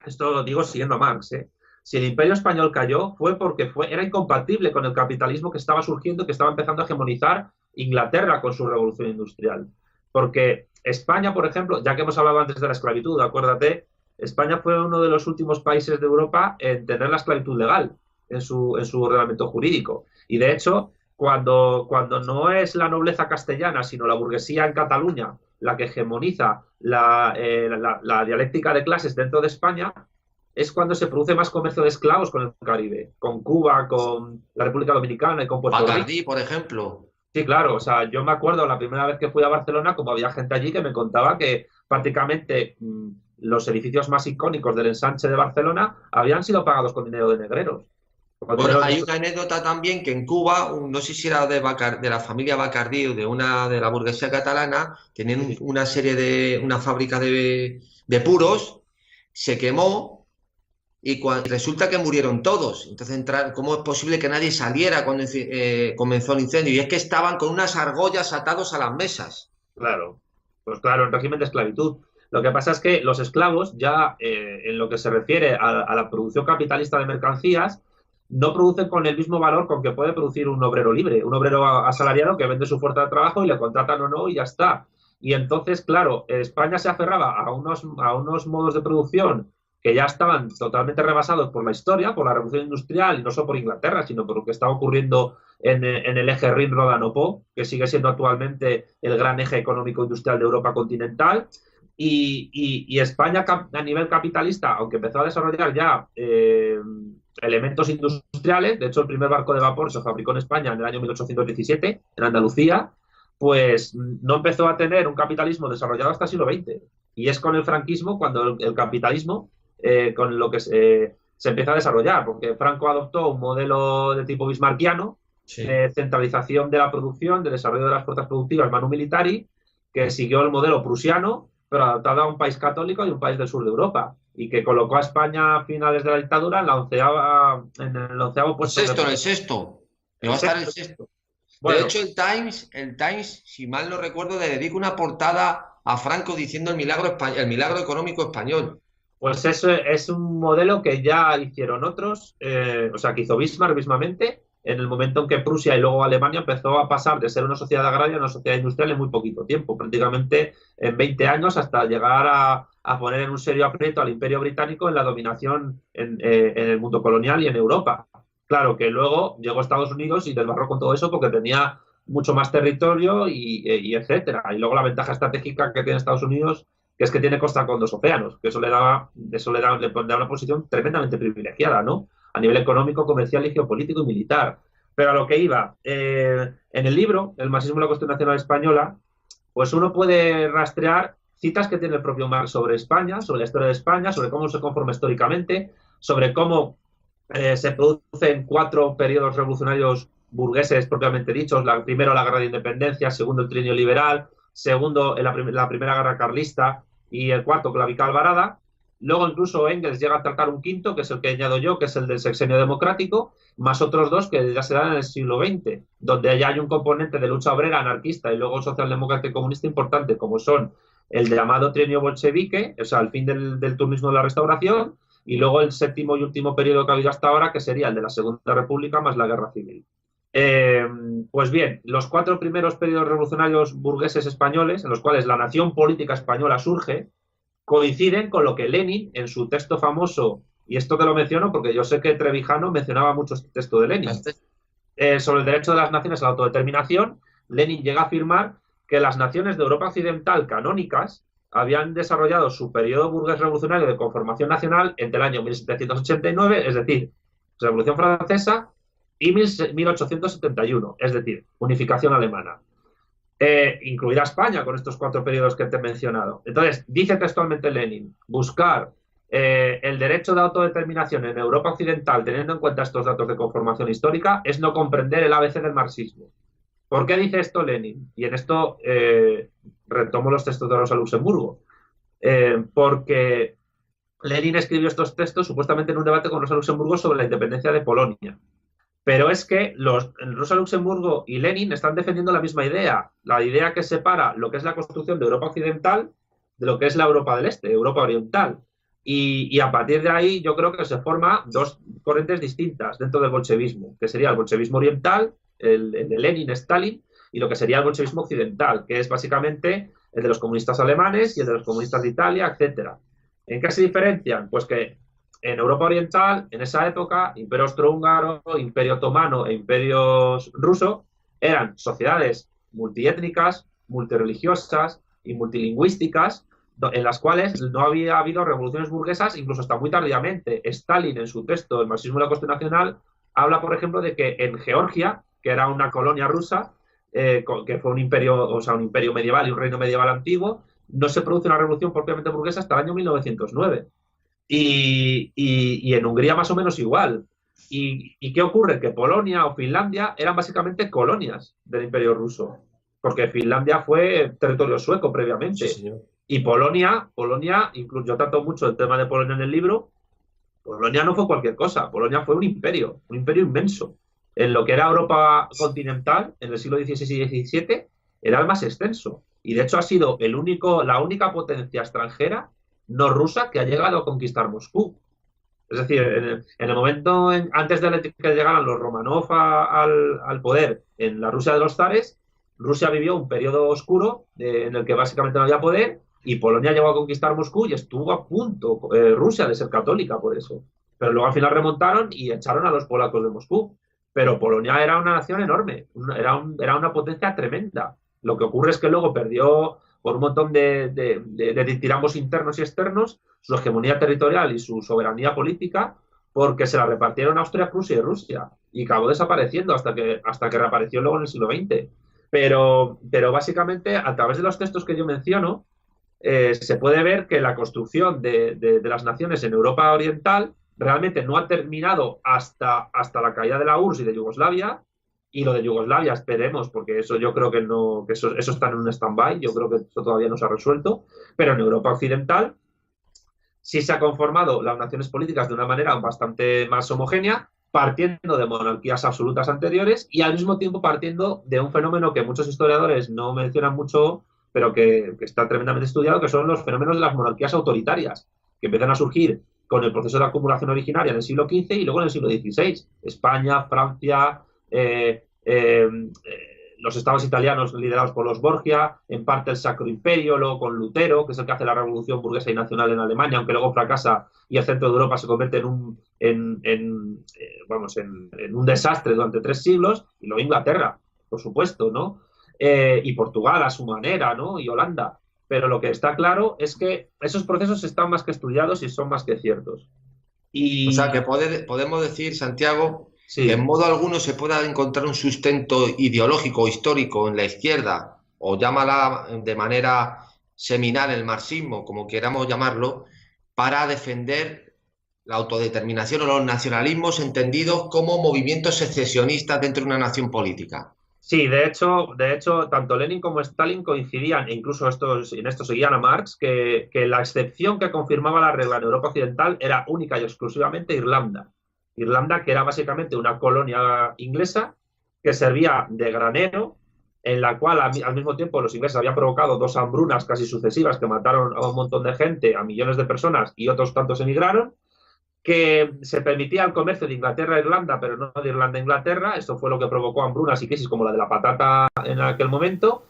esto lo digo siguiendo a Marx, ¿eh? Si el imperio español cayó fue porque fue, era incompatible con el capitalismo que estaba surgiendo, que estaba empezando a hegemonizar Inglaterra con su revolución industrial. Porque España, por ejemplo, ya que hemos hablado antes de la esclavitud, acuérdate, España fue uno de los últimos países de Europa en tener la esclavitud legal en su, en su reglamento jurídico. Y de hecho, cuando, cuando no es la nobleza castellana, sino la burguesía en Cataluña la que hegemoniza la, eh, la dialéctica de clases dentro de España, es cuando se produce más comercio de esclavos con el Caribe, con Cuba, con la República Dominicana y con Puerto Bacardí, por ejemplo. Sí, claro, o sea, yo me acuerdo la primera vez que fui a Barcelona, como había gente allí que me contaba que prácticamente mm, los edificios más icónicos del ensanche de Barcelona habían sido pagados con dinero de negreros. hay una anécdota también que en Cuba, no sé si era de, de la familia Bacardí o de una de la burguesía catalana, tenían una serie de, una fábrica de, puros, se quemó y resulta que murieron todos. Entonces, ¿cómo es posible que nadie saliera cuando eh, comenzó el incendio? Y es que estaban con unas argollas atados a las mesas. Claro, pues claro, en régimen de esclavitud. Lo que pasa es que los esclavos, ya eh, en lo que se refiere a, la producción capitalista de mercancías, no producen con el mismo valor con que puede producir un obrero libre, un obrero asalariado que vende su fuerza de trabajo y le contratan o no y ya está. Y entonces, claro, España se aferraba a unos, a unos modos de producción que ya estaban totalmente rebasados por la historia, por la revolución industrial, no solo por Inglaterra, sino por lo que estaba ocurriendo en, el eje Rin-Rodano-Po, que sigue siendo actualmente el gran eje económico industrial de Europa continental. Y, España a nivel capitalista, aunque empezó a desarrollar ya eh, elementos industriales, de hecho el primer barco de vapor se fabricó en España en el año 1817, en Andalucía, pues no empezó a tener un capitalismo desarrollado hasta el siglo XX. Y es con el franquismo cuando el, capitalismo, eh, con lo que se, se, empieza a desarrollar, porque Franco adoptó un modelo de tipo bismarckiano, de centralización de la producción, de desarrollo de las fuerzas productivas manu militari, que siguió el modelo prusiano, pero adaptado a un país católico y un país del sur de Europa y que colocó a España a finales de la dictadura en, la onceava, en el onceavo puesto. Sexto, en el sexto. va a estar el sexto. de hecho, el Times, el Times, si mal no recuerdo, le dedica una portada a Franco diciendo el milagro, el milagro económico español. Pues eso es un modelo que ya hicieron otros, eh, o sea, que hizo Bismarck mismamente, en el momento en que Prusia y luego Alemania empezó a pasar de ser una sociedad agraria a una sociedad industrial en muy poquito tiempo, prácticamente en 20 años hasta llegar a, poner en un serio aprieto al imperio británico en la dominación eh, en, el mundo colonial y en Europa. Claro que luego llegó Estados Unidos y desbarró con todo eso porque tenía mucho más territorio y, etcétera. Y luego la ventaja estratégica que tiene Estados Unidos, que es que tiene costa con dos océanos, que eso le da, eso le da, le da una posición tremendamente privilegiada, ¿no? a nivel económico, comercial y geopolítico y militar. Pero a lo que iba, eh, en el libro, El marxismo y la cuestión nacional española, pues uno puede rastrear citas que tiene el propio Marx sobre España, sobre la historia de España, sobre cómo se conforma históricamente, sobre cómo eh, se producen cuatro periodos revolucionarios burgueses propiamente dichos, la, primero la guerra de independencia, segundo el trinio liberal, segundo la, la primera guerra carlista y el cuarto clavical Alvarada, Luego incluso Engels llega a tratar un quinto, que es el que añado yo, que es el del sexenio democrático, más otros dos que ya se dan en el siglo XX, donde ya hay un componente de lucha obrera anarquista y luego socialdemócrata y comunista importante, como son el llamado trienio bolchevique, o sea, el fin del, del turnismo de la restauración, y luego el séptimo y último periodo que ha habido hasta ahora, que sería el de la Segunda República más la Guerra Civil. Eh, pues bien, los cuatro primeros periodos revolucionarios burgueses españoles, en los cuales la nación política española surge, coinciden con lo que Lenin en su texto famoso, y esto te lo menciono porque yo sé que Trevijano mencionaba mucho este texto de Lenin, eh, sobre el derecho de las naciones a la autodeterminación, Lenin llega a afirmar que las naciones de Europa Occidental canónicas habían desarrollado su periodo burgués revolucionario de conformación nacional entre el año 1789, es decir, Revolución Francesa, y 1871, es decir, unificación alemana eh, incluida España con estos cuatro periodos que te he mencionado. Entonces, dice textualmente Lenin, buscar eh, el derecho de autodeterminación en Europa Occidental teniendo en cuenta estos datos de conformación histórica es no comprender el ABC del marxismo. ¿Por qué dice esto Lenin? Y en esto eh, retomo los textos de Rosa Luxemburgo. Eh, porque Lenin escribió estos textos supuestamente en un debate con Rosa Luxemburgo sobre la independencia de Polonia. Pero es que los, Rosa Luxemburgo y Lenin están defendiendo la misma idea, la idea que separa lo que es la construcción de Europa Occidental de lo que es la Europa del Este, Europa Oriental. Y, a partir de ahí yo creo que se forman dos corrientes distintas dentro del bolchevismo, que sería el bolchevismo oriental, el, el de Lenin, Stalin, y lo que sería el bolchevismo occidental, que es básicamente el de los comunistas alemanes y el de los comunistas de Italia, etcétera. ¿En qué se diferencian? Pues que en Europa Oriental, en esa época, Imperio Austrohúngaro, Imperio Otomano e Imperio Ruso eran sociedades multiétnicas, multireligiosas y multilingüísticas, en las cuales no había habido revoluciones burguesas, incluso hasta muy tardíamente. Stalin, en su texto El marxismo y la nacional, habla, por ejemplo, de que en Georgia, que era una colonia rusa, eh, que fue un imperio, o sea, un imperio medieval y un reino medieval antiguo, no se produce una revolución propiamente burguesa hasta el año 1909. Y, en Hungría más o menos igual. ¿Y, qué ocurre? Que Polonia o Finlandia eran básicamente colonias del Imperio ruso, porque Finlandia fue territorio sueco previamente. y Polonia, Polonia, incluso yo trato mucho el tema de Polonia en el libro, Polonia no fue cualquier cosa, Polonia fue un imperio, un imperio inmenso. En lo que era Europa continental, en el siglo XVI y XVII, era el más extenso. Y de hecho ha sido el único, la única potencia extranjera no rusa que ha llegado a conquistar Moscú. Es decir, en el, momento antes de que llegaran los Romanov al, poder en la Rusia de los zares, Rusia vivió un periodo oscuro eh, en el que básicamente no había poder y Polonia llegó a conquistar Moscú y estuvo a punto eh, Rusia de ser católica por eso. Pero luego al final remontaron y echaron a los polacos de Moscú. Pero Polonia era una nación enorme, era, era una potencia tremenda. Lo que ocurre es que luego perdió por un montón de, de, internos y externos, su hegemonía territorial y su soberanía política, porque se la repartieron Austria, Prusia y Rusia, y acabó desapareciendo hasta que, hasta que reapareció luego en el siglo XX. Pero, pero básicamente, a través de los textos que yo menciono, eh, se puede ver que la construcción de, las naciones en Europa Oriental realmente no ha terminado hasta, hasta la caída de la URSS y de Yugoslavia, y lo de Yugoslavia, esperemos, porque eso yo creo que no, que eso, eso está en un stand-by, yo creo que eso todavía no se ha resuelto, pero en Europa Occidental sí se ha conformado las naciones políticas de una manera bastante más homogénea, partiendo de monarquías absolutas anteriores y al mismo tiempo partiendo de un fenómeno que muchos historiadores no mencionan mucho, pero que, está tremendamente estudiado, que son los fenómenos de las monarquías autoritarias, que empiezan a surgir con el proceso de acumulación originaria en el siglo XV y luego en el siglo XVI. España, Francia, eh, eh, los estados italianos liderados por los Borgia, en parte el Sacro Imperio, luego con Lutero, que es el que hace la revolución burguesa y nacional en Alemania, aunque luego fracasa y el centro de Europa se convierte en un, eh, vamos, en, un desastre durante tres siglos, y luego Inglaterra, por supuesto, ¿no? y Portugal a su manera, ¿no? Y Holanda. Pero lo que está claro es que esos procesos están más que estudiados y son más que ciertos. Y... O sea, que podemos decir, Santiago, en modo alguno se pueda encontrar un sustento ideológico o histórico en la izquierda, o llámala de manera seminal el marxismo, como queramos llamarlo, para defender la autodeterminación o los nacionalismos entendidos como movimientos secesionistas dentro de una nación política. Sí, de hecho, de hecho, tanto Lenin como Stalin coincidían, e incluso estos, en esto seguían a Marx, que, que la excepción que confirmaba la regla en Europa Occidental era única y exclusivamente Irlanda. Irlanda, que era básicamente una colonia inglesa que servía de granero, en la cual al mismo tiempo los ingleses habían provocado dos hambrunas casi sucesivas que mataron a un montón de gente, a millones de personas y otros tantos emigraron, que se permitía el comercio de Inglaterra a Irlanda, pero no de Irlanda a Inglaterra. Esto fue lo que provocó hambrunas y crisis como la de la patata en aquel momento.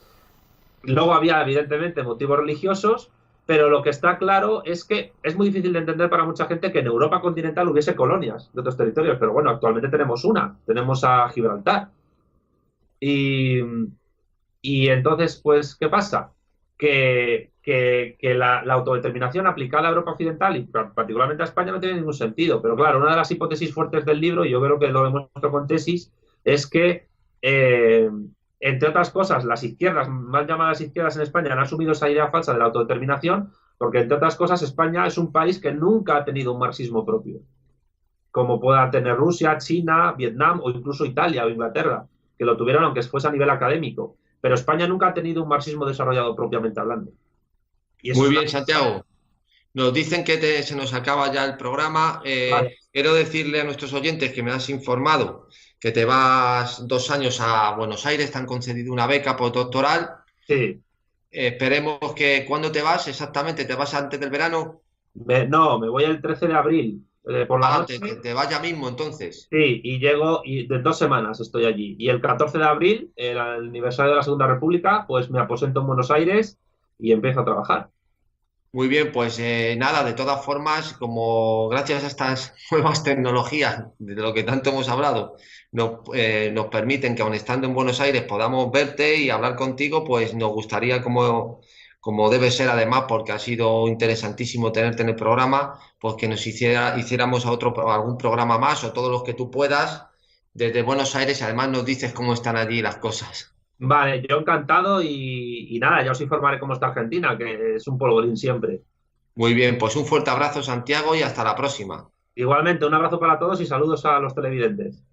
Luego había, evidentemente, motivos religiosos, pero lo que está claro es que es muy difícil de entender para mucha gente que en Europa continental hubiese colonias de otros territorios, pero bueno, actualmente tenemos una, tenemos a Gibraltar. Y, entonces, pues, ¿qué pasa? Que, la, autodeterminación aplicada a Europa Occidental y particularmente a España no tiene ningún sentido. Pero claro, una de las hipótesis fuertes del libro, y yo creo que lo demuestro con tesis, es que eh, entre otras cosas, las izquierdas, mal llamadas izquierdas en España, han asumido esa idea falsa de la autodeterminación, porque entre otras cosas España es un país que nunca ha tenido un marxismo propio, como puedan tener Rusia, China, Vietnam o incluso Italia o Inglaterra, que lo tuvieron aunque fuese a nivel académico. Pero España nunca ha tenido un marxismo desarrollado propiamente hablando. Muy bien, Santiago. Nos dicen que se nos acaba ya el programa. Eh, quiero decirle a nuestros oyentes que me has informado que te vas dos años a Buenos Aires, te han concedido una beca postdoctoral. Sí. esperemos que cuando te vas exactamente, ¿te vas antes del verano? no, me voy el 13 de abril. Eh, por la ah, Te, te, vas ya mismo entonces. Sí, y llego, y de dos semanas estoy allí. Y el 14 de abril, el aniversario de la Segunda República, pues me aposento en Buenos Aires y empiezo a trabajar. Muy bien, pues eh, nada, de todas formas, como gracias a estas [laughs] nuevas tecnologías, de lo que tanto hemos hablado, nos, eh, nos permiten que aun estando en Buenos Aires podamos verte y hablar contigo, pues nos gustaría como, como debe ser además, porque ha sido interesantísimo tenerte en el programa, pues que nos hiciera, hiciéramos a otro, algún programa más o todos los que tú puedas desde Buenos Aires además nos dices cómo están allí las cosas. Vale, yo encantado y, nada, ya os informaré cómo está Argentina, que es un polvorín siempre. Muy bien, pues un fuerte abrazo Santiago y hasta la próxima. Igualmente, un abrazo para todos y saludos a los televidentes.